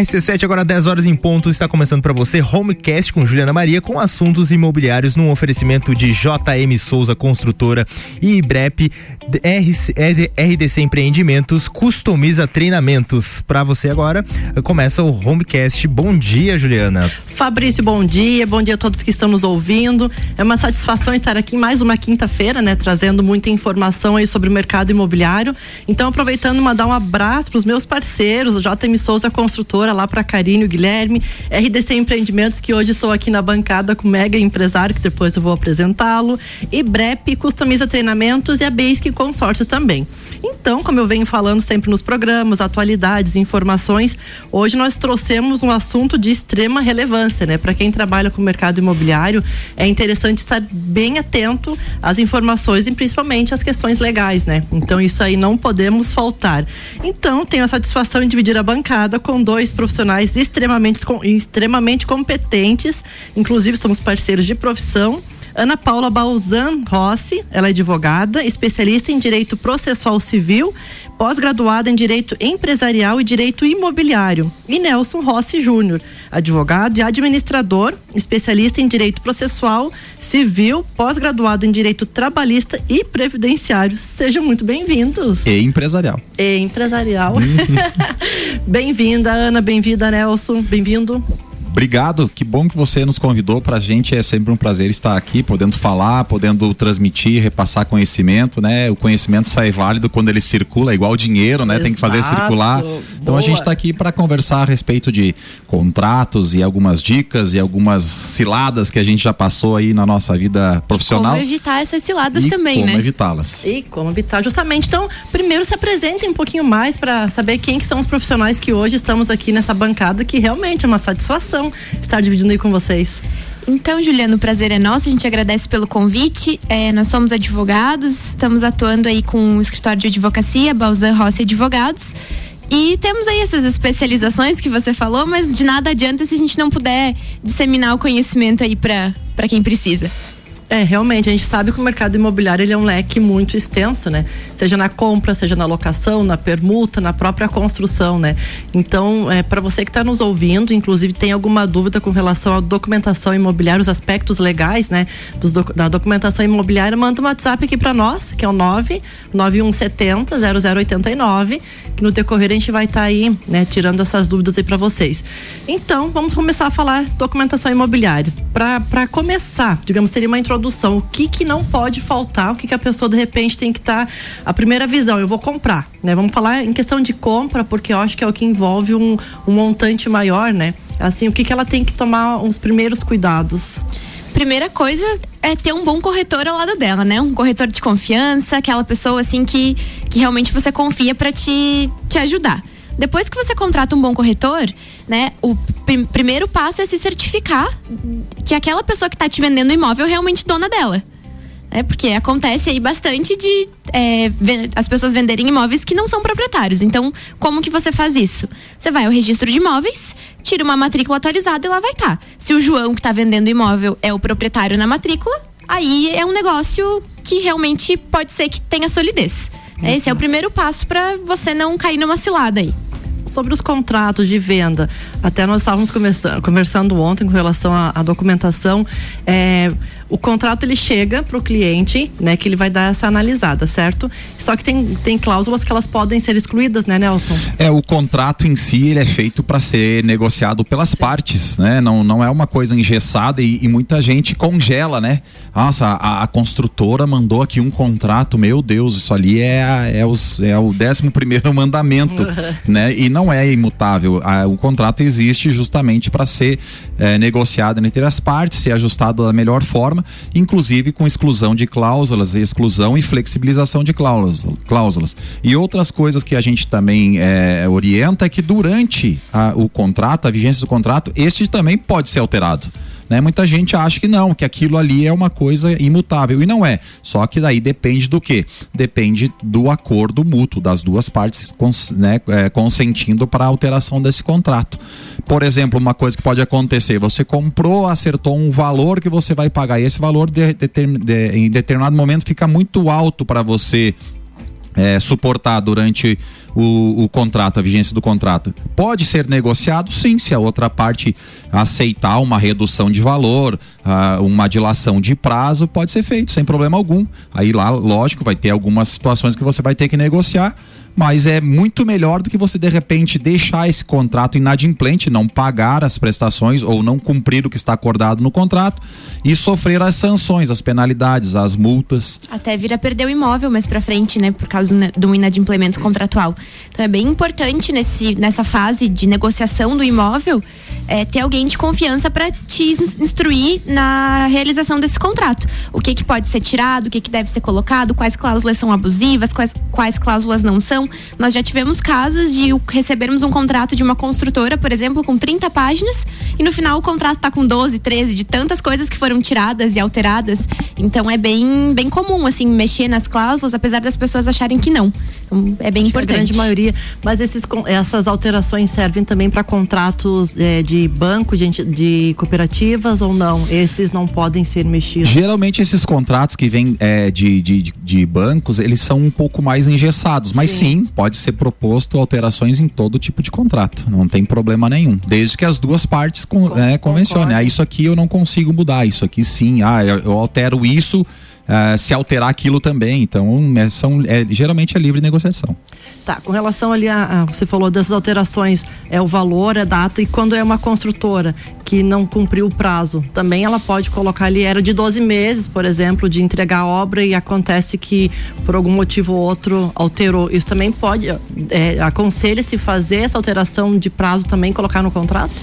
RC7, agora 10 horas em ponto, está começando para você Homecast com Juliana Maria com assuntos imobiliários num oferecimento de JM Souza Construtora e IBREP RDC Empreendimentos customiza treinamentos. Para você agora, começa o Homecast. Bom dia, Juliana. Fabrício, bom dia. Bom dia a todos que estão nos ouvindo. É uma satisfação estar aqui mais uma quinta-feira, né, trazendo muita informação aí sobre o mercado imobiliário. Então, aproveitando, mandar um abraço para os meus parceiros, JM Souza Construtora, lá para Carine, o Guilherme, RDC Empreendimentos, que hoje estou aqui na bancada com o mega empresário, que depois eu vou apresentá-lo, e BREP Customiza Treinamentos e a Basic Consórcios também. Então, como eu venho falando sempre nos programas, atualidades, informações, hoje nós trouxemos um assunto de extrema relevância, né? Para quem trabalha com o mercado imobiliário, é interessante estar bem atento às informações e principalmente às questões legais, né? Então, isso aí não podemos faltar. Então, tenho a satisfação de dividir a bancada com dois profissionais extremamente, extremamente competentes, inclusive somos parceiros de profissão Ana Paula Balzan Rossi, ela é advogada, especialista em direito processual civil, pós-graduada em direito empresarial e direito imobiliário. E Nelson Rossi Júnior, advogado e administrador, especialista em direito processual civil, pós-graduado em direito trabalhista e previdenciário. Sejam muito bem-vindos. E empresarial. E empresarial. bem-vinda, Ana, bem-vinda, Nelson, bem-vindo. Obrigado, que bom que você nos convidou. Para a gente é sempre um prazer estar aqui, podendo falar, podendo transmitir, repassar conhecimento, né? O conhecimento só é válido quando ele circula, é igual dinheiro, né? Exato. Tem que fazer circular. Então Boa. a gente está aqui para conversar a respeito de contratos e algumas dicas e algumas ciladas que a gente já passou aí na nossa vida profissional. Como evitar essas ciladas e também, como né? Como evitá-las. E como evitar, justamente. Então, primeiro se apresentem um pouquinho mais para saber quem que são os profissionais que hoje estamos aqui nessa bancada, que realmente é uma satisfação satisfação estar dividindo aí com vocês. Então, Juliano, o prazer é nosso, a gente agradece pelo convite. É, nós somos advogados, estamos atuando aí com o escritório de advocacia, Balzan Rossi Advogados. E temos aí essas especializações que você falou, mas de nada adianta se a gente não puder disseminar o conhecimento aí para quem precisa. É, realmente, a gente sabe que o mercado imobiliário ele é um leque muito extenso, né? Seja na compra, seja na locação, na permuta, na própria construção, né? Então, é, para você que está nos ouvindo, inclusive tem alguma dúvida com relação à documentação imobiliária, os aspectos legais, né? Dos, da documentação imobiliária, manda um WhatsApp aqui para nós, que é o 99170 0089, que no decorrer a gente vai estar tá aí, né, tirando essas dúvidas aí para vocês. Então, vamos começar a falar documentação imobiliária. Para começar, digamos, seria uma introdução produção. O que que não pode faltar? O que que a pessoa de repente tem que estar tá, a primeira visão, eu vou comprar, né? Vamos falar em questão de compra, porque eu acho que é o que envolve um, um montante maior, né? Assim, o que que ela tem que tomar os primeiros cuidados? Primeira coisa é ter um bom corretor ao lado dela, né? Um corretor de confiança, aquela pessoa assim que, que realmente você confia para te, te ajudar. Depois que você contrata um bom corretor, né, o pr primeiro passo é se certificar que aquela pessoa que está te vendendo o imóvel é realmente dona dela. É porque acontece aí bastante de é, as pessoas venderem imóveis que não são proprietários. Então, como que você faz isso? Você vai ao registro de imóveis, tira uma matrícula atualizada e lá vai estar. Tá. Se o João que está vendendo o imóvel é o proprietário na matrícula, aí é um negócio que realmente pode ser que tenha solidez. Esse é o primeiro passo para você não cair numa cilada aí sobre os contratos de venda, até nós estávamos conversando, conversando ontem com relação à, à documentação. É, o contrato ele chega para o cliente, né, que ele vai dar essa analisada, certo? Só que tem, tem cláusulas que elas podem ser excluídas, né, Nelson? É, o contrato em si ele é feito para ser negociado pelas Sim. partes, né? Não, não é uma coisa engessada e, e muita gente congela, né? Nossa, a, a, construtora mandou aqui um contrato, meu Deus, isso ali é, é, os, é o décimo primeiro mandamento, né? E não é imutável. A, o contrato existe justamente para ser é, negociado entre as partes, ser ajustado da melhor forma inclusive com exclusão de cláusulas, exclusão e flexibilização de cláusulas. cláusulas. E outras coisas que a gente também é, orienta é que durante a, o contrato, a vigência do contrato, este também pode ser alterado. Né? Muita gente acha que não, que aquilo ali é uma coisa imutável e não é. Só que daí depende do que? Depende do acordo mútuo das duas partes cons, né, é, consentindo para a alteração desse contrato. Por exemplo, uma coisa que pode acontecer: você comprou, acertou um valor que você vai pagar e esse valor de, de, de, em determinado momento fica muito alto para você é, suportar durante o, o contrato, a vigência do contrato. Pode ser negociado, sim, se a outra parte aceitar uma redução de valor, uh, uma dilação de prazo, pode ser feito sem problema algum. Aí lá, lógico, vai ter algumas situações que você vai ter que negociar mas é muito melhor do que você de repente deixar esse contrato inadimplente, não pagar as prestações ou não cumprir o que está acordado no contrato e sofrer as sanções, as penalidades, as multas. Até vir a perder o imóvel mais para frente, né, por causa do inadimplemento contratual. Então é bem importante nesse, nessa fase de negociação do imóvel é, ter alguém de confiança para te instruir na realização desse contrato. O que, que pode ser tirado, o que, que deve ser colocado, quais cláusulas são abusivas, quais, quais cláusulas não são. Nós já tivemos casos de recebermos um contrato de uma construtora, por exemplo, com 30 páginas, e no final o contrato está com 12, 13, de tantas coisas que foram tiradas e alteradas. Então é bem, bem comum, assim, mexer nas cláusulas, apesar das pessoas acharem que não. Então, é bem importante. A grande maioria. Mas esses, essas alterações servem também para contratos é, de banco, de, de cooperativas ou não? Esses não podem ser mexidos? Geralmente esses contratos que vêm é, de, de, de, bancos, eles são um pouco mais engessados. Mas sim. sim, pode ser proposto alterações em todo tipo de contrato. Não tem problema nenhum. Desde que as duas partes con, é, convencionem. Ah, isso aqui eu não consigo mudar. Isso aqui sim. Ah, eu altero isso uh, se alterar aquilo também. Então, é, são, é, geralmente é livre negociação. Tá, com relação ali a, a, você falou dessas alterações, é o valor, a data, e quando é uma construtora que não cumpriu o prazo, também ela pode colocar ali, era de 12 meses, por exemplo, de entregar a obra e acontece que por algum motivo ou outro alterou. Isso também pode, é, aconselha-se fazer essa alteração de prazo também, colocar no contrato?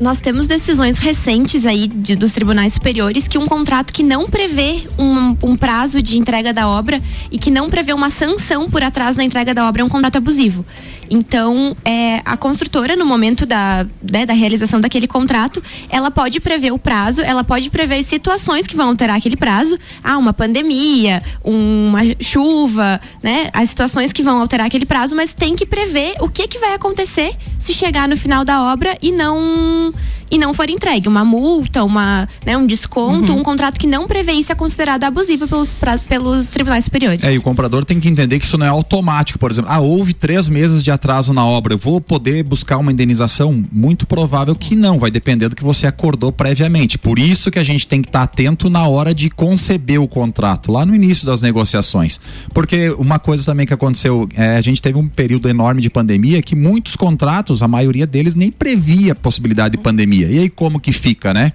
Nós temos decisões recentes aí de, dos tribunais superiores que um contrato que não prevê um, um, prazo de entrega da obra e que não prevê uma sanção por atraso na entrega da obra é um contrato abusivo. Então, é, a construtora, no momento da, né, da realização daquele contrato, ela pode prever o prazo, ela pode prever situações que vão alterar aquele prazo. Ah, uma pandemia, uma chuva, né? As situações que vão alterar aquele prazo, mas tem que prever o que, que vai acontecer se chegar no final da obra e não e não for entregue. Uma multa, uma, né, um desconto, uhum. um contrato que não prevê isso é considerado abusivo pelos, pra, pelos tribunais superiores. É, e o comprador tem que entender que isso não é automático. Por exemplo, ah, houve três meses de atraso na obra, eu vou poder buscar uma indenização? Muito provável que não, vai depender do que você acordou previamente. Por isso que a gente tem que estar atento na hora de conceber o contrato, lá no início das negociações. Porque uma coisa também que aconteceu, é, a gente teve um período enorme de pandemia que muitos contratos, a maioria deles nem previa a possibilidade de pandemia. E aí como que fica, né?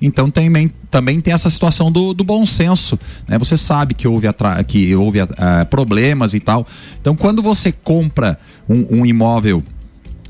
Então também, também tem essa situação do, do bom senso. Né? Você sabe que houve, que houve uh, problemas e tal. Então, quando você compra um, um imóvel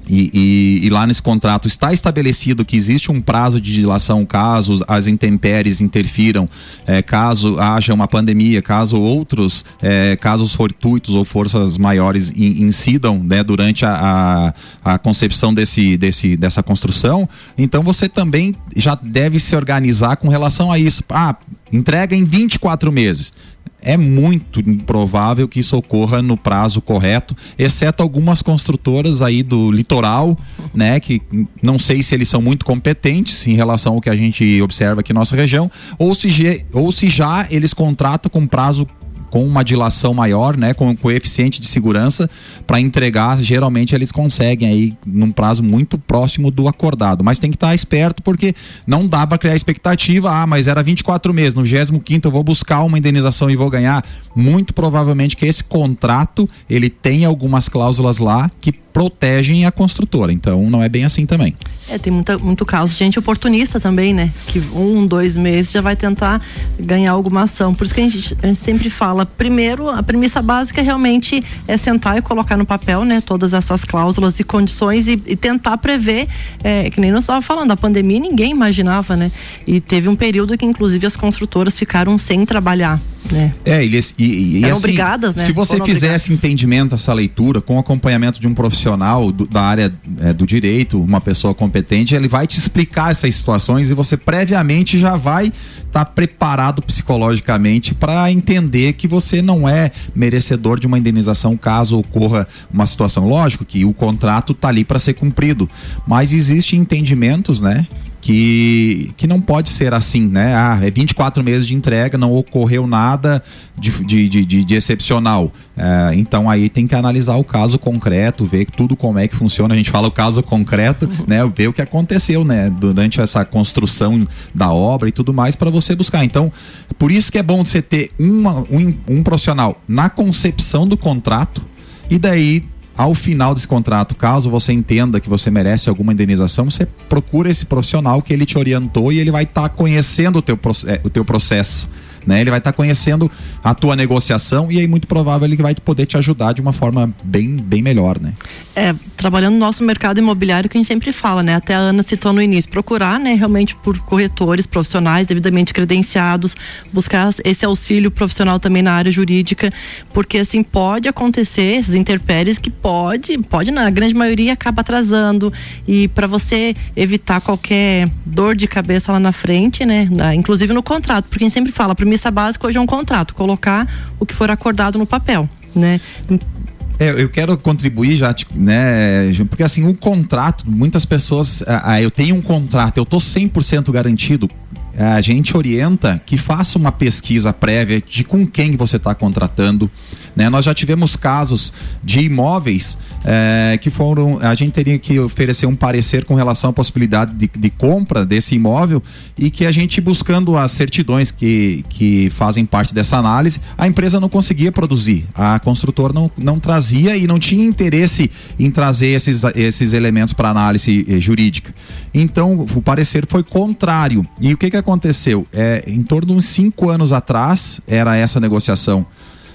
e, e, e, lá nesse contrato está estabelecido que existe um prazo de dilação caso as intempéries interfiram, é, caso haja uma pandemia, caso outros é, casos fortuitos ou forças maiores in, incidam né, durante a, a, a, concepção desse, desse, dessa construção, então você também já deve se organizar com relação a isso. Ah, entrega em 24 meses. É muito improvável que isso ocorra no prazo correto, exceto algumas construtoras aí do litoral, né, que não sei se eles são muito competentes em relação ao que a gente observa aqui na nossa região, ou se, ou se já eles contratam com prazo com uma dilação maior, né, com um coeficiente de segurança para entregar, geralmente eles conseguem aí num prazo muito próximo do acordado, mas tem que estar tá esperto porque não dá para criar expectativa, ah, mas era 24 meses, no 25 eu vou buscar uma indenização e vou ganhar, muito provavelmente que esse contrato, ele tem algumas cláusulas lá que protegem a construtora. Então não é bem assim também. É, tem muita, muito caso de gente oportunista também, né? Que um, dois meses já vai tentar ganhar alguma ação. Por isso que a gente, a gente sempre fala, primeiro, a premissa básica realmente é sentar e colocar no papel, né? Todas essas cláusulas e condições e, e tentar prever, é, que nem nós estávamos falando, a pandemia ninguém imaginava, né? E teve um período que inclusive as construtoras ficaram sem trabalhar. Né? É, e, e, e assim, obrigadas, né? Se você Foram fizesse obrigadas. entendimento, essa leitura, com acompanhamento de um profissional do, da área é, do direito, uma pessoa competente, ele vai te explicar essas situações e você previamente já vai estar tá preparado psicologicamente para entender que você não é merecedor de uma indenização caso ocorra uma situação. Lógico que o contrato tá ali para ser cumprido, mas existem entendimentos, né? Que, que não pode ser assim, né? Ah, é 24 meses de entrega, não ocorreu nada de, de, de, de excepcional. É, então aí tem que analisar o caso concreto, ver tudo como é que funciona. A gente fala o caso concreto, né? Ver o que aconteceu, né? Durante essa construção da obra e tudo mais para você buscar. Então, por isso que é bom você ter uma, um, um profissional na concepção do contrato e daí ao final desse contrato, caso você entenda que você merece alguma indenização, você procura esse profissional que ele te orientou e ele vai estar tá conhecendo o teu, é, o teu processo né? Ele vai estar tá conhecendo a tua negociação e aí muito provável ele vai poder te ajudar de uma forma bem, bem melhor, né? É, trabalhando no nosso mercado imobiliário que a gente sempre fala, né? Até a Ana citou no início, procurar, né, realmente por corretores profissionais devidamente credenciados, buscar esse auxílio profissional também na área jurídica, porque assim pode acontecer esses interpéries que pode, pode na grande maioria acaba atrasando e para você evitar qualquer dor de cabeça lá na frente, né, inclusive no contrato, porque a gente sempre fala, premissa básica hoje é um contrato, colocar o que for acordado no papel, né? É, eu quero contribuir já, né, porque assim, o contrato, muitas pessoas, ah, eu tenho um contrato, eu tô 100% garantido, a gente orienta que faça uma pesquisa prévia de com quem você está contratando, né? Nós já tivemos casos de imóveis é, que foram. A gente teria que oferecer um parecer com relação à possibilidade de, de, compra desse imóvel e que a gente, buscando as certidões que, que fazem parte dessa análise, a empresa não conseguia produzir. A construtora não, não trazia e não tinha interesse em trazer esses, esses elementos para análise eh, jurídica. Então, o parecer foi contrário. E o que, que aconteceu? É, em torno de uns cinco anos atrás, era essa negociação.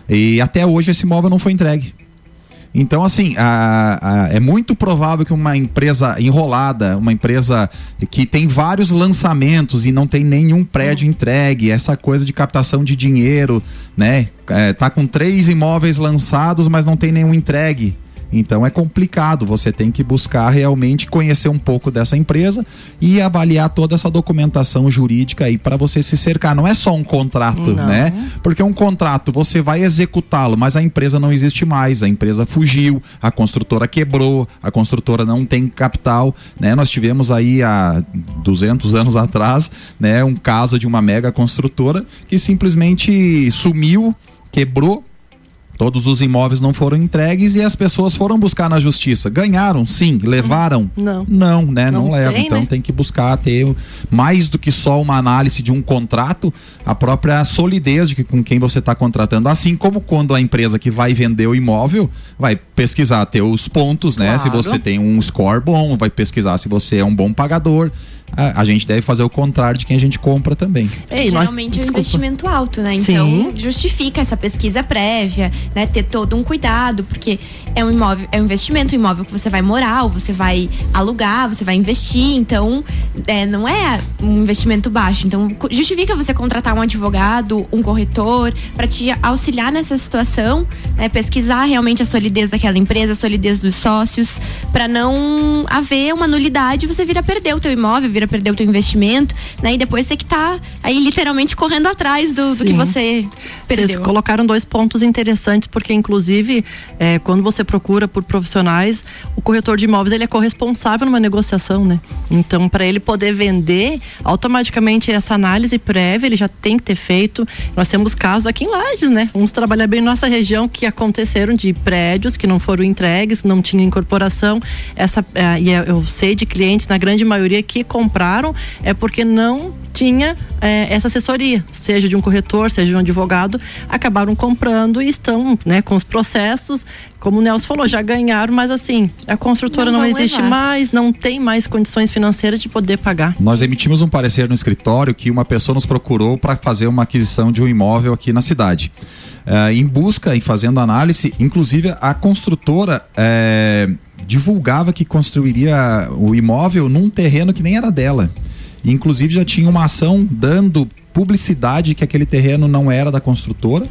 E até hoje esse imóvel não foi entregue. Então, assim, a, a, é muito provável que uma empresa enrolada, uma empresa que tem vários lançamentos e não tem nenhum prédio entregue, essa coisa de captação de dinheiro, né? É, tá com três imóveis lançados, mas não tem nenhum entregue. Então é complicado, você tem que buscar realmente conhecer um pouco dessa empresa e avaliar toda essa documentação jurídica aí para você se cercar. Não é só um contrato, não. né? Porque um contrato você vai executá-lo, mas a empresa não existe mais, a empresa fugiu, a construtora quebrou, a construtora não tem capital, né? Nós tivemos aí há 200 anos atrás, né, um caso de uma mega construtora que simplesmente sumiu, quebrou Todos os imóveis não foram entregues e as pessoas foram buscar na justiça. Ganharam, sim. Levaram? Não. Não, né? Não, não levam. Então né? tem que buscar ter mais do que só uma análise de um contrato, a própria solidez de que, com quem você está contratando. Assim como quando a empresa que vai vender o imóvel vai pesquisar ter os pontos, né? Claro. Se você tem um score bom, vai pesquisar se você é um bom pagador a, a, gente deve fazer o contrário de quem a gente compra também. Ei, Geralmente nós... é um investimento alto, né? Então Sim. justifica essa pesquisa prévia, né? Ter todo um cuidado, porque é um imóvel, é um investimento, um imóvel que você vai morar, ou você vai alugar, você vai investir, então é, não é um investimento baixo. Então justifica você contratar um advogado, um corretor, para te auxiliar nessa situação, né? Pesquisar realmente a solidez daquela empresa, a solidez dos sócios, para não haver uma nulidade e você vir a perder o teu imóvel, vir a perder o teu investimento, né? E depois você que tá aí literalmente correndo atrás do, do que você perdeu. Vocês colocaram dois pontos interessantes, porque inclusive é, quando você procura por profissionais, o corretor de imóveis ele é corresponsável numa negociação, né? Então, para ele poder vender, automaticamente essa análise prévia ele já tem que ter feito. Nós temos casos aqui em Lages, né? Vamos trabalhar bem nossa região que aconteceram de prédios que não foram entregues, não tinha incorporação. Essa, é, e é, eu sei de clientes, na grande maioria, que compraram compraram é porque não tinha é, essa assessoria, seja de um corretor, seja de um advogado, acabaram comprando e estão né, com os processos. Como o Nelson falou, já ganharam, mas assim, a construtora não, não existe levar. mais, não tem mais condições financeiras de poder pagar. Nós emitimos um parecer no escritório que uma pessoa nos procurou para fazer uma aquisição de um imóvel aqui na cidade. É, em busca e fazendo análise, inclusive a construtora. É, divulgava que construiria o imóvel num terreno que nem era dela. inclusive já tinha uma ação dando publicidade que aquele terreno não era da construtora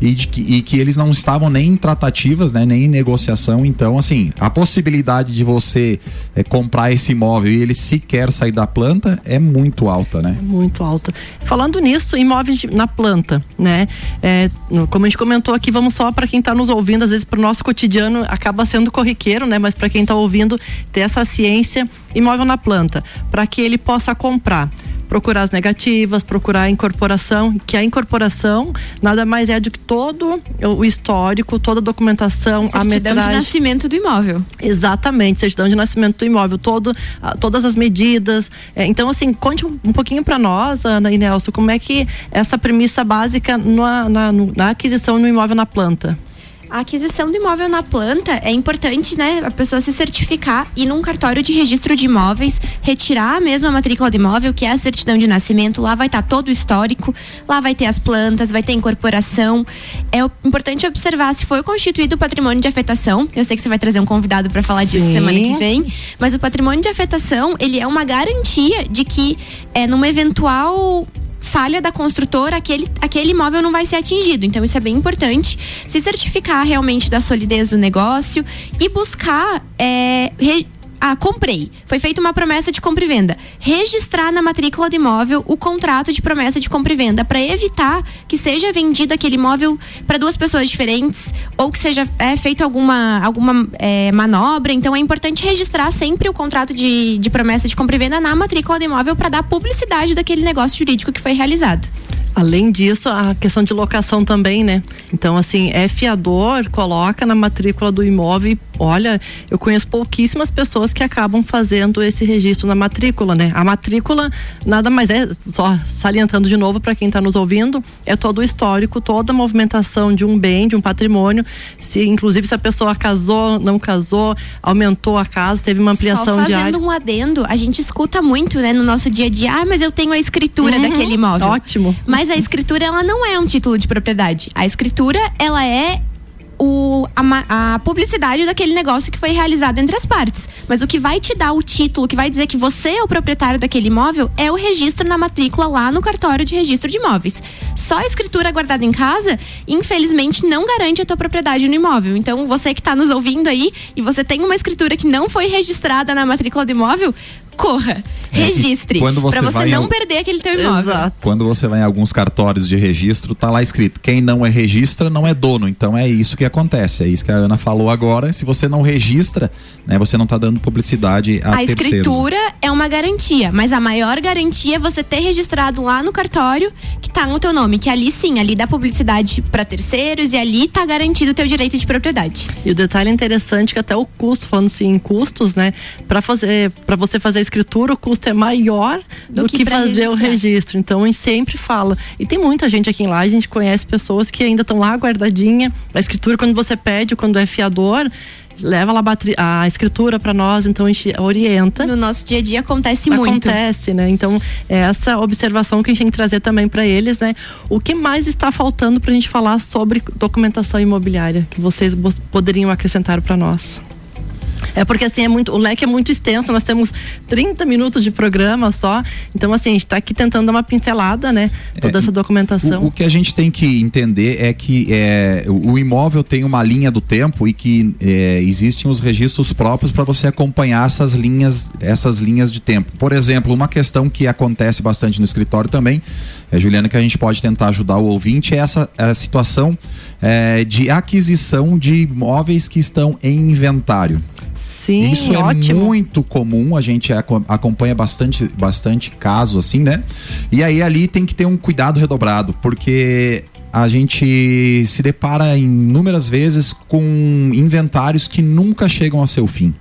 e, de que, e que eles não estavam nem em tratativas, né, nem em negociação. Então, assim, a possibilidade de você é, comprar esse imóvel e ele sequer sair da planta é muito alta, né? É muito alta. Falando nisso, imóveis na planta, né? É, como a gente comentou aqui, vamos só para quem está nos ouvindo, às vezes para o nosso cotidiano acaba sendo corriqueiro, né? Mas para quem está ouvindo, ter essa ciência imóvel na planta, para que ele possa comprar procurar as negativas, procurar a incorporação, que a incorporação nada mais é do que todo o histórico, toda a documentação, certidão a metragem. de nascimento do imóvel. Exatamente, certidão de nascimento do imóvel, todo, todas as medidas. É, então, assim, conte um, pouquinho para nós, Ana e Nelson, como é que essa premissa básica na, na, na aquisição no imóvel na planta. A aquisição do imóvel na planta é importante, né? A pessoa se certificar e num cartório de registro de imóveis, retirar a mesma matrícula do imóvel, que é a certidão de nascimento. Lá vai estar tá todo o histórico, lá vai ter as plantas, vai ter incorporação. É importante observar se foi constituído o patrimônio de afetação. Eu sei que você vai trazer um convidado para falar Sim. disso semana que vem, mas o patrimônio de afetação ele é uma garantia de que é numa eventual falha da construtora, aquele, aquele imóvel não vai ser atingido. Então, isso é bem importante. Se certificar realmente da solidez do negócio e buscar. É, re, ah, comprei. Foi feita uma promessa de compra e venda. Registrar na matrícula do imóvel o contrato de promessa de compra e venda para evitar que seja vendido aquele imóvel para duas pessoas diferentes ou que seja é, feito alguma, alguma é, manobra. Então é importante registrar sempre o contrato de, de promessa de compra e venda na matrícula do imóvel para dar publicidade daquele negócio jurídico que foi realizado. Além disso, a questão de locação também, né? Então, assim, é fiador, coloca na matrícula do imóvel. Olha, eu conheço pouquíssimas pessoas que acabam fazendo esse registro na matrícula, né? A matrícula nada mais é, só salientando de novo para quem está nos ouvindo, é todo o histórico, toda a movimentação de um bem, de um patrimônio. Se, inclusive, se a pessoa casou, não casou, aumentou a casa, teve uma ampliação só fazendo área. um adendo, a gente escuta muito, né, no nosso dia a dia, ah, mas eu tenho a escritura uhum, daquele imóvel. Ótimo. Mas a escritura ela não é um título de propriedade. A escritura ela é o, a, a, publicidade daquele negócio que foi realizado entre as partes. Mas o que vai te dar o título, que vai dizer que você é o proprietário daquele imóvel, é o registro na matrícula lá no cartório de registro de imóveis. Só a escritura guardada em casa, infelizmente, não garante a tua propriedade no imóvel. Então, você que está nos ouvindo aí e você tem uma escritura que não foi registrada na matrícula do imóvel, corra, é, registre. Quando você pra você não perder aquele teu imóvel. Exato. Quando você vai em alguns cartórios de registro, tá lá escrito: quem não é registra não é dono. Então é isso que acontece. É isso que a Ana falou agora. Se você não registra, né, você não tá dando publicidade a, a terceiros. escritura é uma garantia, mas a maior garantia é você ter registrado lá no cartório que tá no teu nome, que ali sim, ali dá publicidade para terceiros e ali tá garantido o teu direito de propriedade. E o detalhe interessante é que até o custo, falando assim em custos, né, para fazer para você fazer escritura, o custo é maior do, do que, que fazer registrar. o registro. Então a gente sempre fala. E tem muita gente aqui em lá, a gente conhece pessoas que ainda estão lá guardadinha. A escritura, quando você pede, quando é fiador, leva lá a escritura para nós, então a gente orienta. No nosso dia a dia acontece muito. Acontece, né? Então, é essa observação que a gente tem que trazer também para eles, né? O que mais está faltando para a gente falar sobre documentação imobiliária que vocês poderiam acrescentar para nós? É porque assim, é muito, o leque é muito extenso, nós temos 30 minutos de programa só. Então, assim, a gente está aqui tentando dar uma pincelada, né? Toda é, essa documentação. O, o, que a gente tem que entender é que é, o, o imóvel tem uma linha do tempo e que é, existem os registros próprios para você acompanhar essas linhas, essas linhas de tempo. Por exemplo, uma questão que acontece bastante no escritório também, é, Juliana, que a gente pode tentar ajudar o ouvinte, é essa a situação é, de aquisição de imóveis que estão em inventário. Sim, Isso ótimo. é muito comum, a gente acompanha bastante, bastante casos assim, né? E aí ali tem que ter um cuidado redobrado, porque a gente se depara inúmeras vezes com inventários que nunca chegam a seu fim.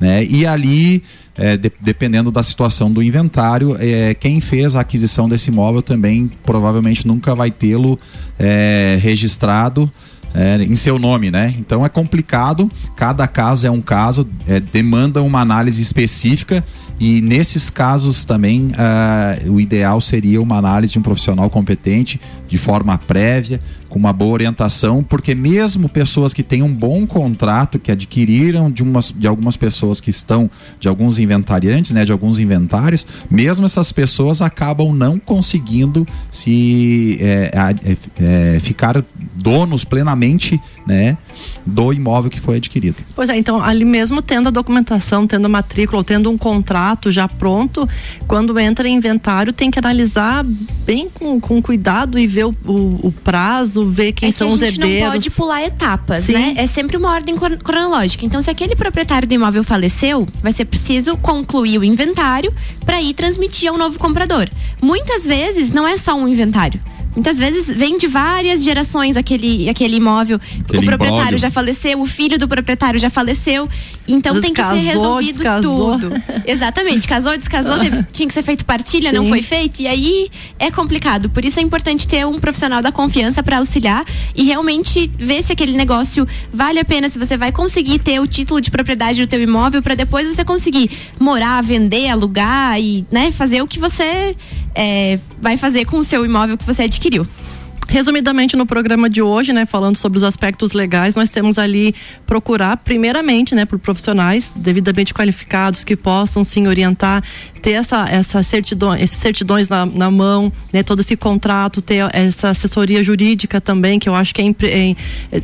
Né? E ali, é, de, dependendo da situação do inventário, é, quem fez a aquisição desse imóvel também provavelmente nunca vai tê-lo é, registrado é, em seu nome, né? Então é complicado, cada caso é um caso, é, demanda uma análise específica e nesses casos também uh, o ideal seria uma análise de um profissional competente de forma prévia, com uma boa orientação, porque mesmo pessoas que têm um bom contrato, que adquiriram de, umas, de algumas pessoas que estão, de alguns inventariantes, né, de alguns inventários, mesmo essas pessoas acabam não conseguindo se é, é, é, ficar donos plenamente né, do imóvel que foi adquirido. Pois é, então ali mesmo tendo a documentação, tendo a matrícula, ou tendo um contrato já pronto, quando entra em inventário tem que analisar bem com, com cuidado e ver o, o, o prazo, ver quem é são que os a gente herdeiros. não pode pular etapas, Sim. né? É sempre uma ordem cron- cronológica. Então, se aquele proprietário do imóvel faleceu, vai ser preciso concluir o inventário para ir transmitir ao novo comprador. Muitas vezes não é só um inventário. Muitas vezes vem de várias gerações aquele, aquele imóvel. Aquele o proprietário imbróglio. já faleceu, o filho do proprietário já faleceu. Então tem que vezes ser casou, resolvido descasou. tudo. Exatamente. Casou, descasou, teve- tinha que ser feito partilha, não Sim. foi feito. E aí é complicado. Por isso é importante ter um profissional da confiança para auxiliar e realmente ver se aquele negócio vale a pena, se você vai conseguir ter o título de propriedade do teu imóvel para depois você conseguir morar, vender, alugar e né, fazer o que você é, vai fazer com o seu imóvel que você adquiriu. Resumidamente no programa de hoje, né, falando sobre os aspectos legais, nós temos ali procurar primeiramente, né, por profissionais devidamente qualificados que possam sim orientar, ter essa essa certidão, esses certidões na, na mão, né, todo esse contrato, ter essa assessoria jurídica também, que eu acho que é, é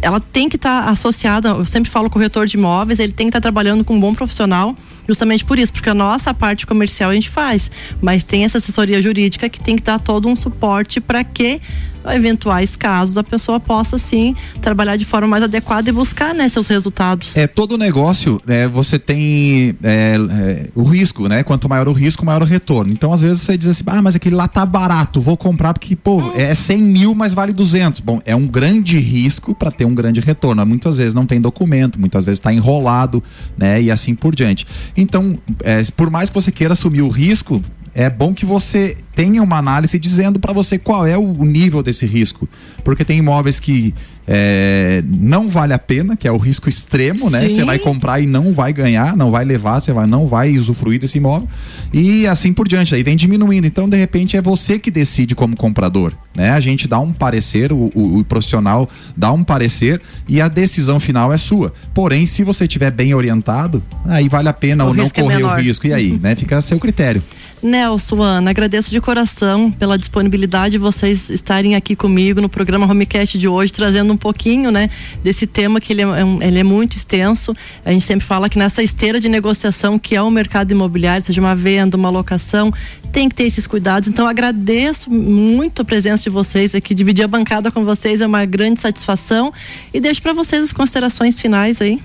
ela tem que estar associada, eu sempre falo corretor de imóveis, ele tem que estar trabalhando com um bom profissional, justamente por isso, porque a nossa parte comercial a gente faz, mas tem essa assessoria jurídica que tem que dar todo um suporte para que eventuais casos a pessoa possa sim trabalhar de forma mais adequada e buscar né, seus resultados. É, todo negócio, é, você tem é, é, o risco, né? Quanto maior o risco, maior o retorno. Então, às vezes, você diz assim, ah, mas aquele lá tá barato, vou comprar porque, pô, é 100 mil, mas vale 200. Bom, é um grande risco para ter um grande retorno. Muitas vezes não tem documento, muitas vezes está enrolado, né? E assim por diante. Então, é, por mais que você queira assumir o risco, é bom que você tenha uma análise dizendo para você qual é o nível desse risco. Porque tem imóveis que é, não vale a pena, que é o risco extremo, né? Sim. Você vai comprar e não vai ganhar, não vai levar, você vai, não vai usufruir desse imóvel. E assim por diante. Aí vem diminuindo. Então, de repente, é você que decide como comprador. Né? A gente dá um parecer, o, o- o profissional dá um parecer e a decisão final é sua. Porém, se você estiver bem orientado, aí vale a pena O ou não é correr o menor. risco. E aí, né? Fica a seu critério. Nelson, Ana, agradeço de coração pela disponibilidade de vocês estarem aqui comigo no programa Homecast de hoje, trazendo um pouquinho, né, desse tema que ele é, ele é muito extenso. A gente sempre fala que nessa esteira de negociação que é o mercado imobiliário, seja uma venda, uma locação, tem que ter esses cuidados. Então, agradeço muito a presença de vocês aqui, dividir a bancada com vocês é uma grande satisfação e deixo para vocês as considerações finais aí.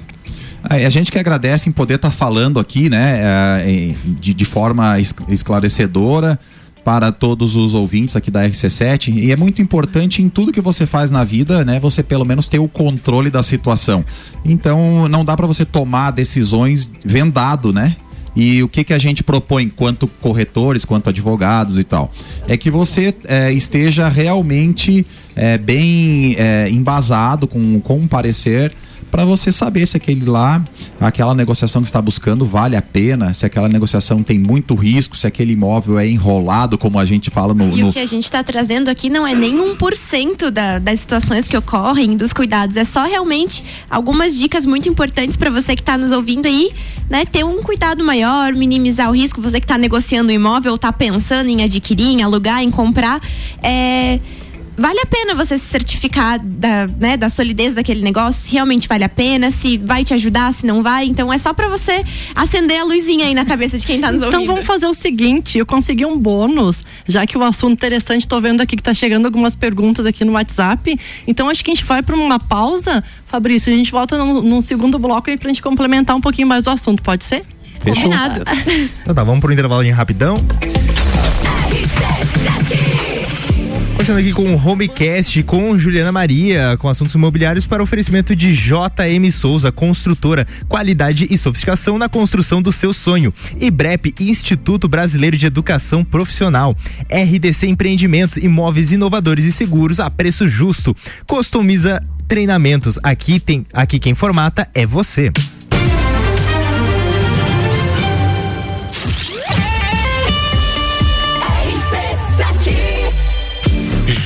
A gente que agradece em poder estar falando aqui, né, eh, de, de forma es- esclarecedora para todos os ouvintes aqui da RC7 e é muito importante em tudo que você faz na vida, né, você pelo menos ter o controle da situação. Então não dá para você tomar decisões vendado, né? E o que, que a gente propõe enquanto corretores, quanto advogados e tal? É que você eh, esteja realmente eh, bem eh, embasado com, com um parecer para você saber se aquele lá, aquela negociação que está buscando vale a pena, se aquela negociação tem muito risco, se aquele imóvel é enrolado, como a gente fala no. E no- o que a gente está trazendo aqui não é nem 1% da, das situações que ocorrem, dos cuidados. É só realmente algumas dicas muito importantes para você que está nos ouvindo aí, né? Ter um cuidado maior, minimizar o risco. Você que está negociando o imóvel, está pensando em adquirir, em alugar, em comprar. É. Vale a pena você se certificar da, né, da solidez daquele negócio, se realmente vale a pena, se vai te ajudar, se não vai. Então é só para você acender a luzinha aí na cabeça de quem tá nos Então ouvindo. vamos fazer o seguinte, eu consegui um bônus, já que o assunto interessante, tô vendo aqui que tá chegando algumas perguntas aqui no WhatsApp. Então acho que a gente vai para uma pausa, Fabrício, a gente volta num, num segundo bloco aí pra gente complementar um pouquinho mais do assunto, pode ser? Fechou? Combinado. Então tá, vamos pro intervalo rapidão. Continuando aqui com o Homecast com Juliana Maria, com assuntos imobiliários para oferecimento de JM Souza, construtora, qualidade e sofisticação na construção do seu sonho. IBREP, Instituto Brasileiro de Educação Profissional. RDC Empreendimentos, imóveis inovadores e seguros a preço justo. Customiza treinamentos. Aqui tem, aqui quem formata é você.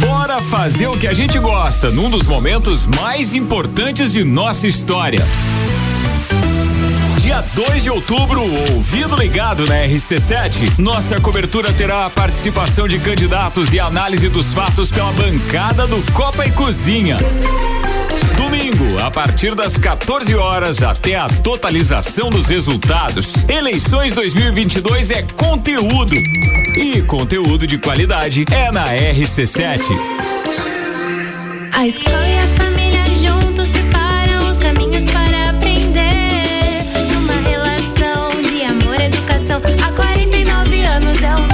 Bora fazer o que a gente gosta num dos momentos mais importantes de nossa história. Dia 2 de outubro, ouvido ligado na RC7, nossa cobertura terá a participação de candidatos e análise dos fatos pela bancada do Copa e Cozinha. Domingo, a partir das 14 horas até a totalização dos resultados. Eleições 2022 é conteúdo. E conteúdo de qualidade é na RC7. A escola e a família juntos preparam os caminhos para aprender. Numa relação de amor e educação, há 49 anos é o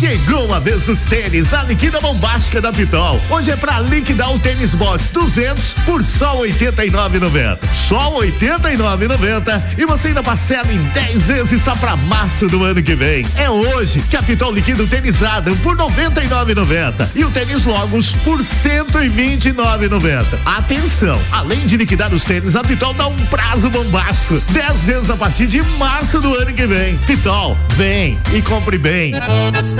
Chegou uma vez nos tênis, a liquida bombástica da Pitol. Hoje é pra liquidar o tênis box 200 por só 89,90. Só 89,90 e você ainda parcela em 10 vezes só pra março do ano que vem. É hoje que a Pitol liquida o tênis Adam por 99,90 e o tênis Logos por 129,90. Atenção, além de liquidar os tênis, a Pitol dá um prazo bombástico, 10 vezes a partir de março do ano que vem. Pitol, vem e compre bem.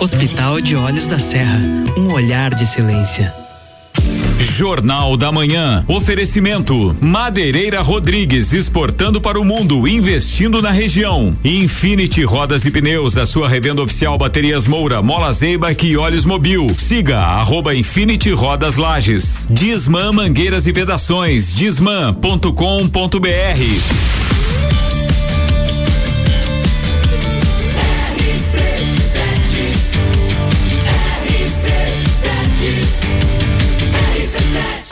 Hospital de Olhos da Serra, um olhar de excelência. Jornal da Manhã. Oferecimento: Madeireira Rodrigues exportando para o mundo, investindo na região. Infinity Rodas e Pneus, a sua revenda oficial Baterias Moura, Mola Zeiba e Olhos Mobil. Siga arroba Infinity Rodas Lages. Disman Mangueiras e Vedações. Disman.com.br.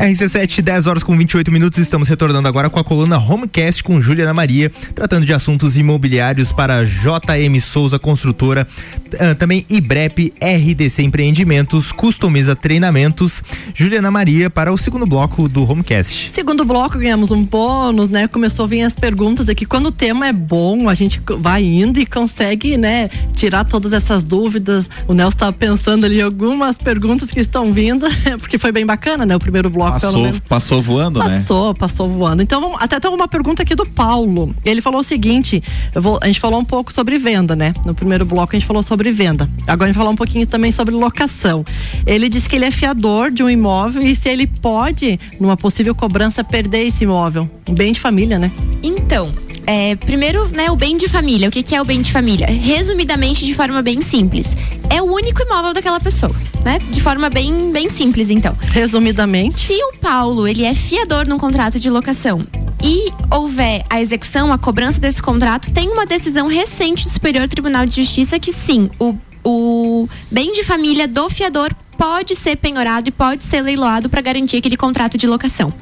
RC7, 10 horas com 28 minutos. Estamos retornando agora com a coluna Homecast com Juliana Maria, tratando de assuntos imobiliários para JM Souza Construtora, uh, também IBREP, RDC Empreendimentos, Customiza Treinamentos. Juliana Maria para o segundo bloco do Homecast. Segundo bloco, ganhamos um bônus, né? Começou a vir as perguntas aqui. Quando o tema é bom, a gente vai indo e consegue, né, tirar todas essas dúvidas. O Nelson estava pensando ali algumas perguntas que estão vindo, porque foi bem bacana, né? O primeiro bloco bloco, pelo Passou, menos. passou voando, né? Passou, passou voando. Então, vamos, até tem uma pergunta aqui do Paulo. Ele falou o seguinte: eu vou- a gente falou um pouco sobre venda, né? No primeiro bloco a gente falou sobre venda. Agora a gente vai falar um pouquinho também sobre locação. Ele disse que ele é fiador de um imóvel e se ele pode, numa possível cobrança, perder esse imóvel. Um bem de família, né? Então, é, primeiro, né, o bem de família. O que, que é o bem de família? Resumidamente, de forma bem simples. É o único imóvel daquela pessoa, né? De forma bem, bem simples, então. Resumidamente. Se o Paulo, ele é fiador num contrato de locação e houver a execução, a cobrança desse contrato, tem uma decisão recente do Superior Tribunal de Justiça que sim, o, o bem de família do fiador pode ser penhorado e pode ser leiloado para garantir aquele contrato de locação.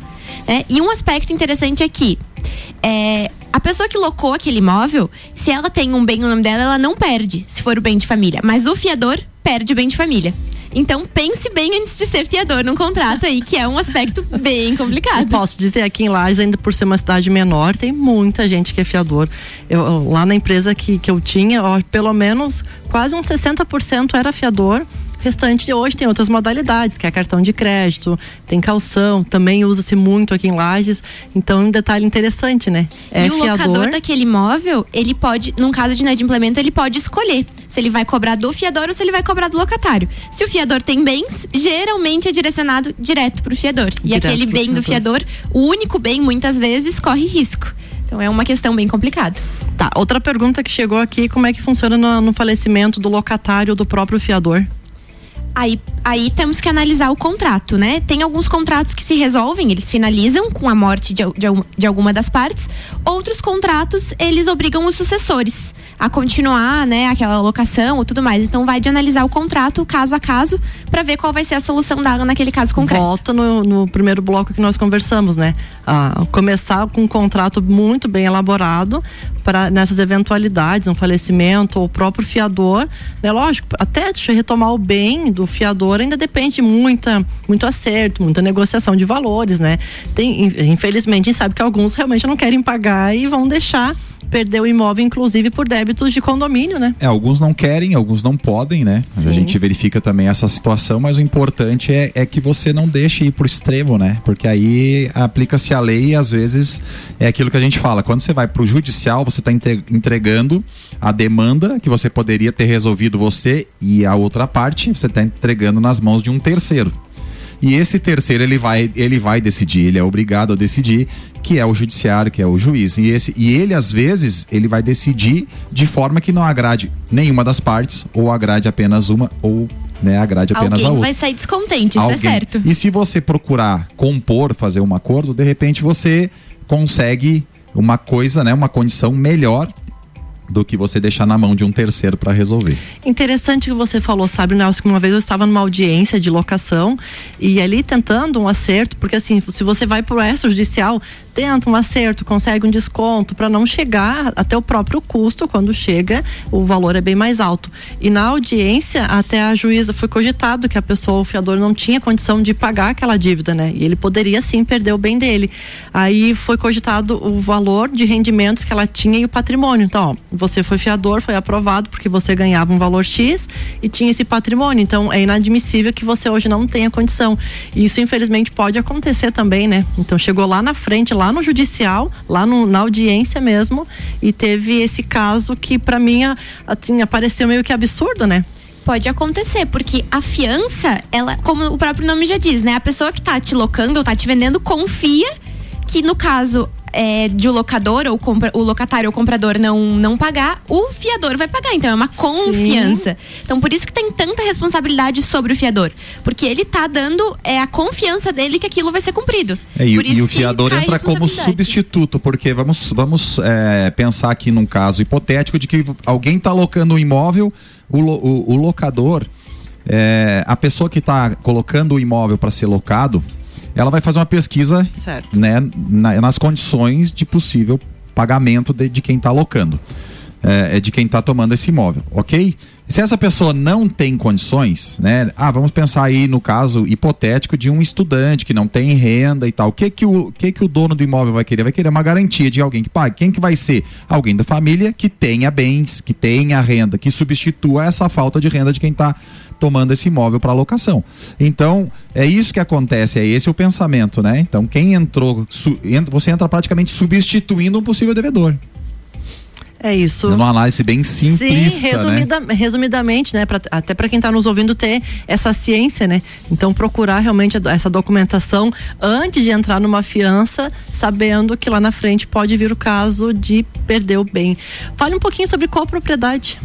né? E um aspecto interessante é que é, a pessoa que locou aquele imóvel, se ela tem um bem no nome dela, ela não perde, se for o bem de família. Mas o fiador perde o bem de família. Então pense bem antes de ser fiador num contrato aí, que é um aspecto bem complicado. posso dizer, aqui em Lages, ainda por ser uma cidade menor, tem muita gente que é fiador. Eu, lá na empresa que, que eu tinha, ó, pelo menos quase uns 60% era fiador. O restante hoje tem outras modalidades, que é cartão de crédito, tem calção, também usa-se muito aqui em Lages. Então, um detalhe interessante, né? É e o fiador. locador daquele imóvel, ele pode, num caso de inadimplemento, ele pode escolher se ele vai cobrar do fiador ou se ele vai cobrar do locatário. Se o fiador tem bens, geralmente é direcionado direto pro fiador. E Direto aquele bem do fiador. fiador, o único bem, muitas vezes, corre risco. Então é uma questão bem complicada. Tá, outra pergunta que chegou aqui, como é que funciona no, no falecimento do locatário ou do próprio fiador? Aí, aí temos que analisar o contrato, né? Tem alguns contratos que se resolvem, eles finalizam com a morte de, de, de alguma das partes. Outros contratos, eles obrigam os sucessores a continuar, né, aquela alocação ou tudo mais. Então vai de analisar o contrato caso a caso para ver qual vai ser a solução dada naquele caso concreto. Volta no, no primeiro bloco que nós conversamos, né? Ah, começar com um contrato muito bem elaborado para nessas eventualidades, um falecimento ou o próprio fiador, né? Lógico, até retomar o bem do fiador ainda depende de muita, muito acerto, muita negociação de valores, né? Tem, in- infelizmente, a gente sabe que alguns realmente não querem pagar e vão deixar perder o imóvel, inclusive por débitos de condomínio, né? É, alguns não querem, alguns não podem, né? Mas a Sim. gente verifica também essa situação, mas o importante é, é que você não deixe ir pro extremo, né? Porque aí aplica-se a lei e às vezes é aquilo que a gente fala. Quando você vai pro judicial, você está entregando a demanda que você poderia ter resolvido você e a outra parte, você está entregando nas mãos de um terceiro. E esse terceiro ele vai, ele vai decidir, ele é obrigado a decidir, que é o judiciário, que é o juiz. E, esse, e ele, às vezes, ele vai decidir de forma que não agrade nenhuma das partes, ou agrade apenas uma, ou né, agrade apenas a Alguém outra. vai sair descontente, isso é Alguém. certo. E se você procurar compor, fazer um acordo, de repente você consegue uma coisa, né, uma condição melhor do que você deixar na mão de um terceiro para resolver. Interessante que você falou, sabe, Nelson, que uma vez eu estava numa audiência de locação e ali tentando um acerto, porque assim, se você vai pro extrajudicial, tenta um acerto, consegue um desconto para não chegar até o próprio custo, quando chega, o valor é bem mais alto. E na audiência, até a juíza foi cogitado que a pessoa, o fiador, não tinha condição de pagar aquela dívida, né? E ele poderia sim perder o bem dele. Aí foi cogitado o valor de rendimentos que ela tinha e o patrimônio. Então, ó, você foi fiador, foi aprovado porque você ganhava um valor X e tinha esse patrimônio. Então, é inadmissível que você hoje não tenha condição. E isso, infelizmente, pode acontecer também, né? Então, chegou lá na frente, lá no judicial, lá no- na audiência mesmo, e teve esse caso que, para mim, assim, apareceu meio que absurdo, né? Pode acontecer, porque a fiança, ela, como o próprio nome já diz, né? A pessoa que tá te locando ou tá te vendendo confia que no caso é, de o locador ou compra, o locatário ou comprador não, não pagar, o fiador vai pagar. Então é uma confiança. Então por isso que tem tanta responsabilidade sobre o fiador. Porque ele tá dando é, a confiança dele que aquilo vai ser cumprido. É, e, por e isso o que fiador entra como substituto, porque vamos, vamos é, pensar aqui num caso hipotético de que alguém está locando um imóvel, o, o- o locador, é, a pessoa que está colocando o imóvel para ser locado, ela vai fazer uma pesquisa Certo. né, na- nas condições de possível pagamento de, de quem está alocando, é, é de quem está tomando esse imóvel, ok? Se essa pessoa não tem condições, né? Ah, vamos pensar aí no caso hipotético de um estudante que não tem renda e tal. O que que o, o que que o dono do imóvel vai querer? Vai querer uma garantia de alguém que pague. Quem que vai ser? Alguém da família que tenha bens, que tenha renda, que substitua essa falta de renda de quem está tomando esse imóvel para locação. Então, é isso que acontece, é esse o pensamento, né? Então, quem entrou, você entra praticamente substituindo um possível devedor. É isso. Numa análise bem simplista, Sim, né? resumida, resumidamente, né? pra- até para quem está nos ouvindo ter essa ciência, né? Então procurar realmente essa documentação antes de entrar numa fiança, sabendo que lá na frente pode vir o caso de perder o bem. Fale um pouquinho sobre copropriedade.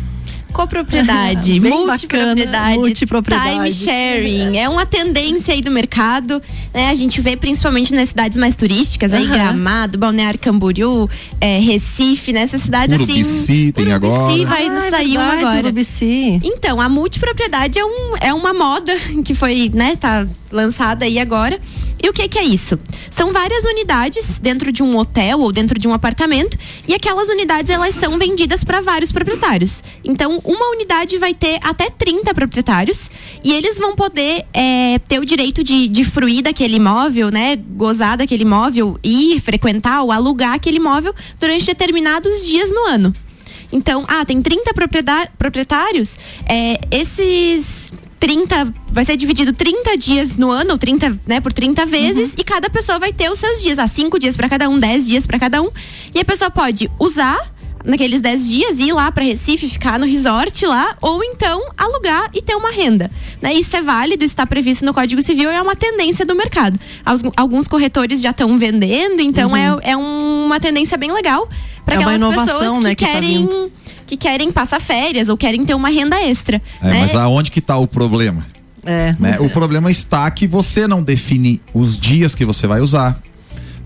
Copropriedade, multipropriedade, multipropriedade. time sharing, é uma tendência aí do mercado, né? A gente vê principalmente nas cidades mais turísticas, aí Aham. Gramado, Balneário Camboriú, é, Recife, nessas cidades Urubici assim. tem agora. Urubici vai Ah, é sair uma verdade, agora. Urubici. Então, a multipropriedade é, um, é uma moda que foi, né, tá lançada aí agora. E o que que é isso? São várias unidades dentro de um hotel ou dentro de um apartamento e aquelas unidades elas são vendidas para vários proprietários. Então, uma unidade vai ter até 30 proprietários e eles vão poder é, ter o direito de, de fruir daquele imóvel, né, gozar daquele imóvel e frequentar ou alugar aquele imóvel durante determinados dias no ano. Então, ah, tem 30 propriedá- proprietários, é, esses 30, vai ser dividido 30 dias no ano, ou 30, né, por 30 vezes, e cada pessoa vai ter os seus dias, ah, 5 dias para cada um, 10 dias para cada um. E a pessoa pode usar naqueles 10 dias ir lá para Recife, ficar no resort lá, ou então alugar e ter uma renda. Né? Isso é válido, está previsto no Código Civil e é uma tendência do mercado. Algu- Alguns corretores já estão vendendo, então é, é uma tendência bem legal para É aquelas inovação, pessoas que né, que tá querem vindo. que querem passar férias ou querem ter uma renda extra. É, né? Mas aonde que está o problema? É. né? O problema está que você não define os dias que você vai usar,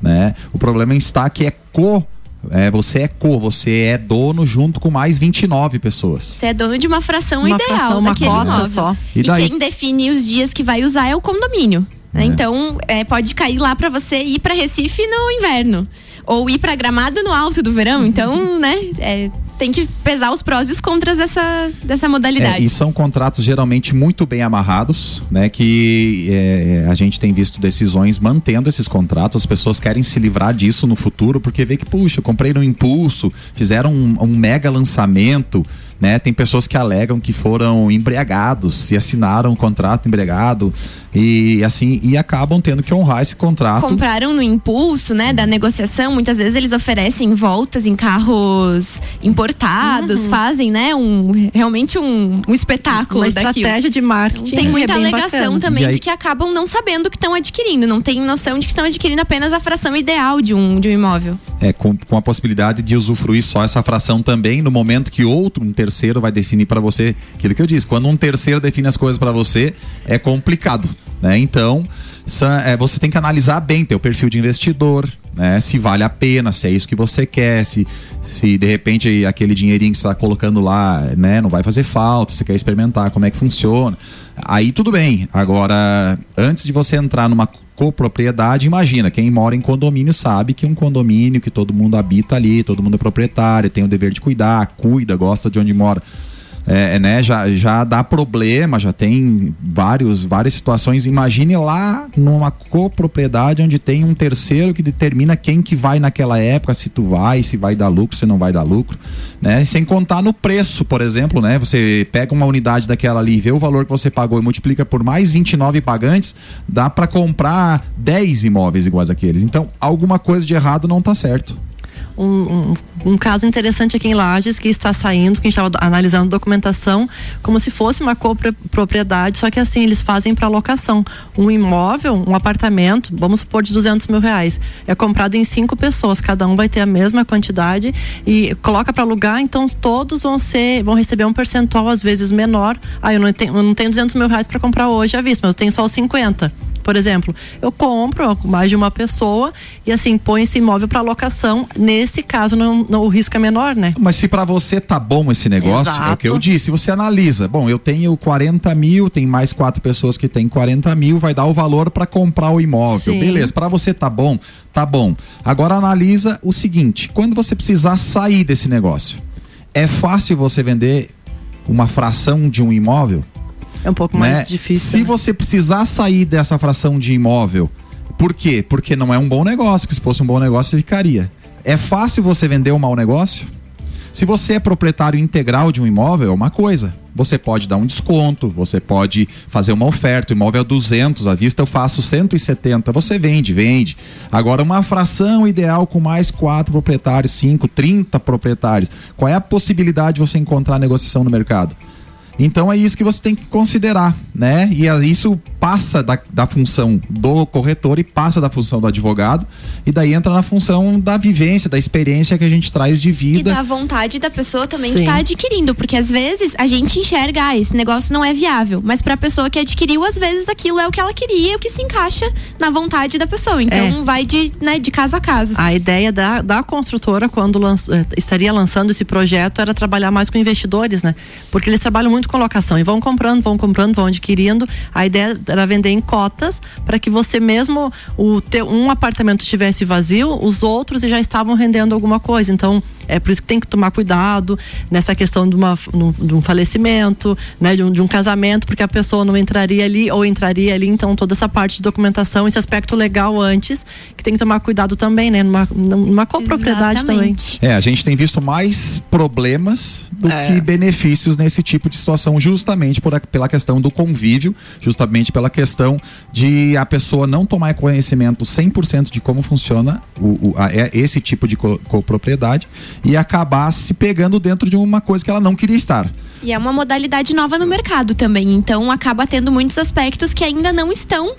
né? O problema está que é co, é, você é co, você é dono junto com mais 29 pessoas. Você é dono de uma fração Uma ideal fração, uma daquele cota imóvel. só. E E, daí? quem define os dias que vai usar é o condomínio. né? É. Então, é, pode cair lá para você ir para Recife no inverno. Ou ir para Gramado no alto do verão. Então, né? é, tem que pesar os prós e os contras dessa, dessa modalidade. É, e são contratos geralmente muito bem amarrados, né? Que é, a gente tem visto decisões mantendo esses contratos. As pessoas querem se livrar disso no futuro porque vê que, puxa, comprei no impulso, fizeram um, um mega lançamento. Né? Tem pessoas que alegam que foram embriagados e assinaram um contrato embriagado e assim e acabam tendo que honrar esse contrato. compraram no impulso, né, da negociação, muitas vezes eles oferecem voltas em carros importados, fazem, né, um realmente um, um espetáculo Uma daquilo. estratégia de marketing. Tem que muita é alegação bacana. também aí- de que acabam não sabendo o que estão adquirindo, não tem noção de que estão adquirindo apenas a fração ideal de um, de um imóvel. É, com, com a possibilidade de usufruir só essa fração também no momento que outro, um terceiro, vai definir para você aquilo que eu disse. Quando um terceiro define as coisas para você, é complicado, né? Então, é, você tem que analisar bem teu perfil de investidor, né? Se vale a pena, se é isso que você quer, se, se de repente aquele dinheirinho que você está colocando lá, né, não vai fazer falta, você quer experimentar como é que funciona. Aí tudo bem. Agora, antes de você entrar numa copropriedade, imagina, quem mora em condomínio sabe que um condomínio que todo mundo habita ali, todo mundo é proprietário, tem o dever de cuidar, cuida, gosta de onde mora. É, é, né, já, já dá problema, já tem vários, várias situações. Imagine lá numa copropriedade onde tem um terceiro que determina quem que vai naquela época, se tu vai, se vai dar lucro, se não vai dar lucro, né? Sem contar no preço, por exemplo, né? Você pega uma unidade daquela ali, vê o valor que você pagou e multiplica por mais 29 pagantes, dá para comprar 10 imóveis iguais àqueles. Então, alguma coisa de errado não tá certo. Um, um- um caso interessante aqui em Lages que está saindo, que a gente estava analisando documentação, como se fosse uma copropriedade, só que assim, eles fazem para locação. Um imóvel, um apartamento, vamos supor de 200 mil reais, é comprado em cinco pessoas, cada um vai ter a mesma quantidade e coloca para alugar, então todos vão ser, vão receber um percentual às vezes menor. Ah, eu não tenho, eu não tenho 200 mil reais para comprar hoje à vista, mas eu tenho só os 50 por exemplo, eu compro com mais de uma pessoa e assim põe esse imóvel para locação. Nesse caso, não, não- o risco é menor, né? Mas se para você tá bom esse negócio, é o Exato. que eu disse, você analisa. Bom, eu tenho 40 mil, tem mais quatro pessoas que têm 40 mil, vai dar o valor para comprar o imóvel. Sim. Beleza, para você tá bom? Tá bom. Agora analisa o seguinte: quando você precisar sair desse negócio, é fácil você vender uma fração de um imóvel? É um pouco né? mais difícil. Se né? você precisar sair dessa fração de imóvel, por quê? Porque não é um bom negócio, porque se fosse um bom negócio, você ficaria. É fácil você vender um mau negócio? Se você é proprietário integral de um imóvel, é uma coisa. Você pode dar um desconto, você pode fazer uma oferta, o imóvel é 200, à vista eu faço 170, você vende, vende. Agora uma fração ideal com mais quatro proprietários, cinco, 30 proprietários. Qual é a possibilidade de você encontrar negociação no mercado? Então é isso que você tem que considerar, né? E a- isso passa da, da função do corretor e passa da função do advogado e daí entra na função da vivência, da experiência que a gente traz de E vida. da vontade da pessoa também Sim. que tá adquirindo, porque às vezes a gente enxerga, ah, esse negócio não é viável, mas pra pessoa que adquiriu, às vezes aquilo é o que ela queria, e o que se encaixa na vontade da pessoa. Então É. vai de, né, de casa a casa. A ideia da, da construtora, quando lanç- eh, estaria lançando esse projeto, era trabalhar mais com investidores, né? Porque eles trabalham muito com locação e vão comprando, vão comprando, vão adquirindo. A ideia era vender em cotas para que você mesmo, o teu, um apartamento estivesse vazio, os outros já estavam rendendo alguma coisa. Então, é por isso que tem que tomar cuidado nessa questão de, uma, de um falecimento, né, de um, de um casamento, porque a pessoa não entraria ali ou entraria ali. Então, toda essa parte de documentação, esse aspecto legal antes, que tem que tomar cuidado também, né? Numa, numa copropriedade também. Exatamente. É, a gente tem visto mais problemas do É. que benefícios nesse tipo de situação, justamente por, a- pela questão do convívio, justamente pela questão de a pessoa não tomar conhecimento 100% de como funciona o, o- a- é esse tipo de co- copropriedade e acabar se pegando dentro de uma coisa que ela não queria estar. E é uma modalidade nova no mercado também. Então acaba tendo muitos aspectos que ainda não estão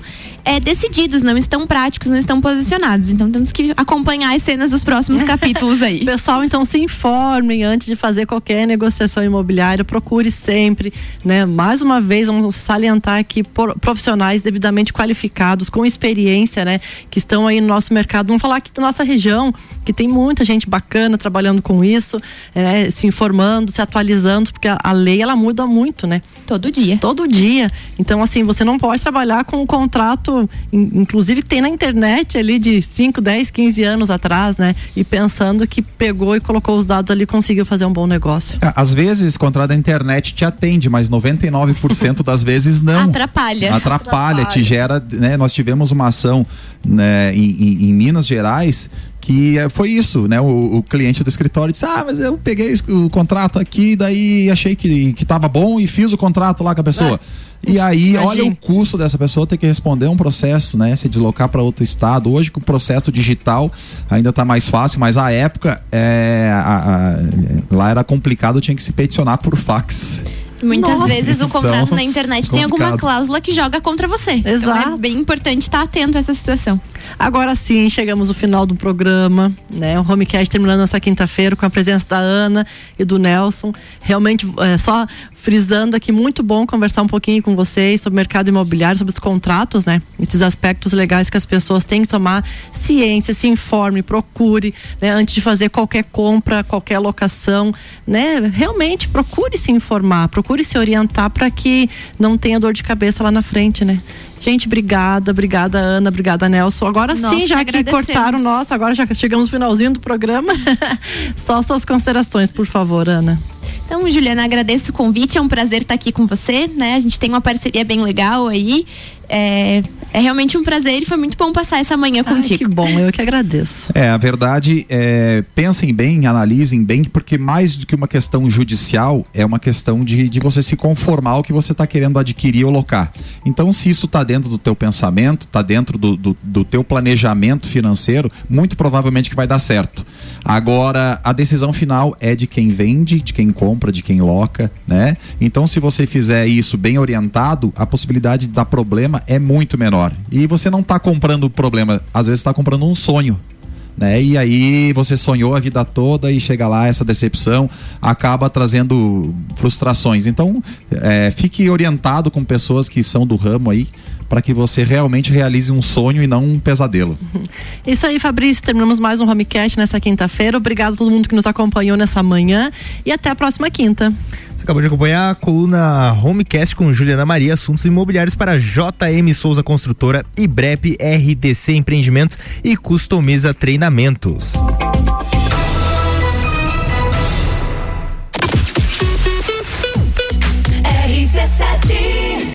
é, decididos, não estão práticos, não estão posicionados. Então temos que acompanhar as cenas dos próximos capítulos aí. Pessoal, então se informem antes de fazer qualquer negociação imobiliária, procure sempre, né? Mais uma vez, vamos salientar aqui profissionais devidamente qualificados, com experiência, né? Que estão aí no nosso mercado. Vamos falar aqui da nossa região, que tem muita gente bacana trabalhando com isso, né? se informando, se atualizando, porque a, a lei ela muda muito, né? Todo dia. Todo dia. Então, assim, você não pode trabalhar com um contrato, in- inclusive que tem na internet ali de 5, 10, 15 anos atrás, né? E pensando que pegou e colocou os dados ali e conseguiu fazer um bom negócio. É, Às vezes, contrato da internet te atende, mas 99% das vezes não. Atrapalha. Atrapalha, te gera. Né, nós tivemos uma ação né, em, em- em Minas Gerais que eh, foi isso, né? O, o cliente do escritório disse: Ah, mas eu peguei o contrato aqui, daí achei que, que tava bom e fiz o contrato lá com a pessoa. E aí, Imagine. olha o custo dessa pessoa ter que responder um processo, né? Se deslocar para outro estado. Hoje, com o processo digital, ainda tá mais fácil, mas a época é, a- a- lá era complicado, tinha que se peticionar por fax. Muitas Nossa, vezes o contrato então, na internet tem alguma complicado. cláusula que joga contra você. Então Exato. é bem importante estar atento a essa situação. Agora sim, chegamos ao final do programa, né? O Homecast terminando nessa quinta-feira com a presença da Ana e do Nelson. Realmente, é, só frisando aqui, muito bom conversar um pouquinho com vocês sobre o mercado imobiliário, sobre os contratos, né? Esses aspectos legais que as pessoas têm que tomar ciência, se informe, procure, né? Antes de fazer qualquer compra, qualquer locação, né? Realmente procure se informar, procure se orientar para que não tenha dor de cabeça lá na frente, né? Gente, obrigada, obrigada Ana, obrigada Nelson. Agora Nós sim, já que cortaram nós, agora já chegamos no finalzinho do programa. Só suas considerações, por favor, Ana. Então, Juliana, agradeço o convite, é um prazer estar aqui com você, né? A gente tem uma parceria bem legal aí. É, é realmente um prazer e foi muito bom passar essa manhã Ai, contigo. que bom, eu que agradeço. É, a verdade é, pensem bem, analisem bem, porque mais do que uma questão judicial, é uma questão de, de você se conformar ao que você está querendo adquirir ou locar. Então, se isso está dentro do teu pensamento, está dentro do, do, do teu planejamento financeiro, muito provavelmente que vai dar certo. Agora, a decisão final é de quem vende, de quem compra, de quem loca, né? Então, se você fizer isso bem orientado, a possibilidade de dar problema é muito menor. E você não está comprando o problema, às vezes está comprando um sonho né? E aí você sonhou a vida toda e chega lá essa decepção acaba trazendo frustrações. Então é, fique orientado com pessoas que são do ramo aí para que você realmente realize um sonho e não um pesadelo. Isso aí, Fabrício. Terminamos mais um Homecast nessa quinta-feira. Obrigado a todo mundo que nos acompanhou nessa manhã e até a próxima quinta. Você acabou de acompanhar a coluna Homecast com Juliana Maria, assuntos imobiliários para JM Souza Construtora, IBREP, RDC Empreendimentos e Customiza Treinamentos.